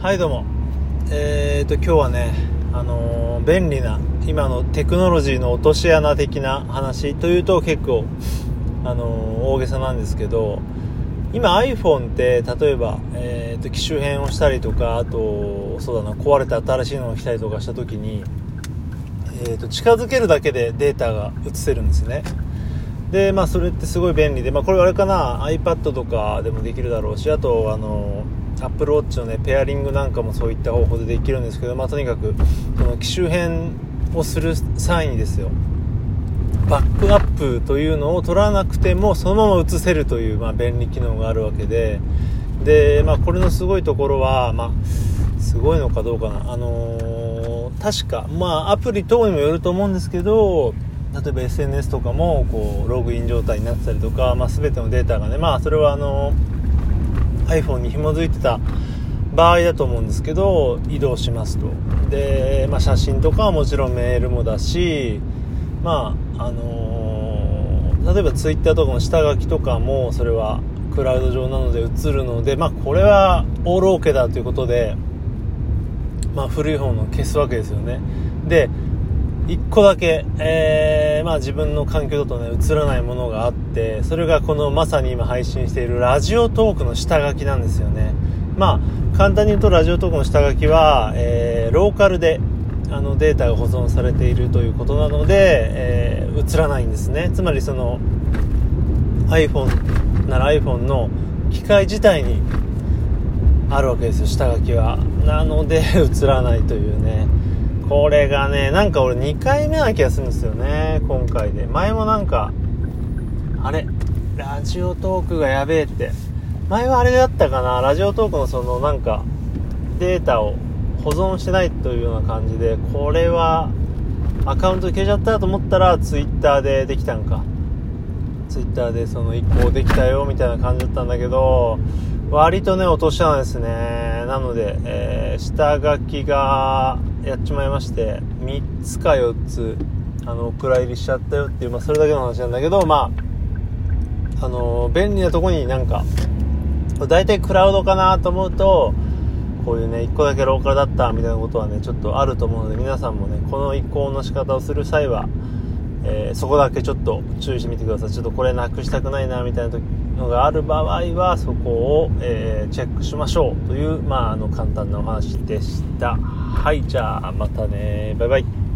はいどうも。えーと今日はねあのー便利な今のテクノロジーの落とし穴的な話というと結構あのー大げさなんですけど今 iPhone って例えば、えーと機種変をしたりとかあとそうだな壊れて新しいのが来たりとかした時に、えーと近づけるだけでデータが移せるんですね。でまあそれってすごい便利で、まあ、これあれかな iPad とかでもできるだろうしあとあの Apple Watch のねペアリングなんかもそういった方法でできるんですけど、まあ、とにかくその機種変をする際にですよバックアップというのを取らなくてもそのまま移せるという、まあ、便利機能があるわけでで、まあ、これのすごいところは、まあ、すごいのかどうかな、あのー確か、まあ、アプリ等にもよると思うんですけど例えば SNS とかもこうログイン状態になってたりとか、まあ、全てのデータがね、まあ、それはあの iPhone に紐づいてた場合だと思うんですけど移動しますと。で、まあ、写真とかはもちろんメールもだしまああのー例えば Twitter とかの下書きとかもそれはクラウド上なので映るので、まあ、これはオールオーケーだということで、まあ、古い方の消すわけですよね。で1個だけ、えーまあ、自分の環境だとね映らないものがあってそれがこのまさに今配信しているラジオトークの下書きなんですよね。まあ簡単に言うとラジオトークの下書きは、えーローカルであのデータが保存されているということなので、えー映らないんですね。つまりその iPhone なら iPhone の機械自体にあるわけですよ。下書きは。なので 映らないというね。これがねなんか俺2回目な気がするんですよね今回で。前もなんかあれラジオトークがやべえって。前はあれだったかなラジオトークのそのなんかデータを保存してないというような感じでこれはアカウント消えちゃったと思ったらツイッターでできたんか。ツイッターでその移行できたよみたいな感じだったんだけど割とね落とし穴ですね。なので、えー下書きがやっちまいまして3つか4つあのお蔵入りしちゃったよっていう、まあ、それだけの話なんだけどまああの便利なとこになんか大体クラウドかなと思うとこういうね1個だけローカルだったみたいなことはねちょっとあると思うので皆さんもねこの移行の仕方をする際は、えーそこだけちょっと注意してみてください。ちょっとこれなくしたくないなみたいなのがある場合はそこを、えーチェックしましょうという、まあ、あの簡単なお話でした。はいじゃあまたね。バイバイ。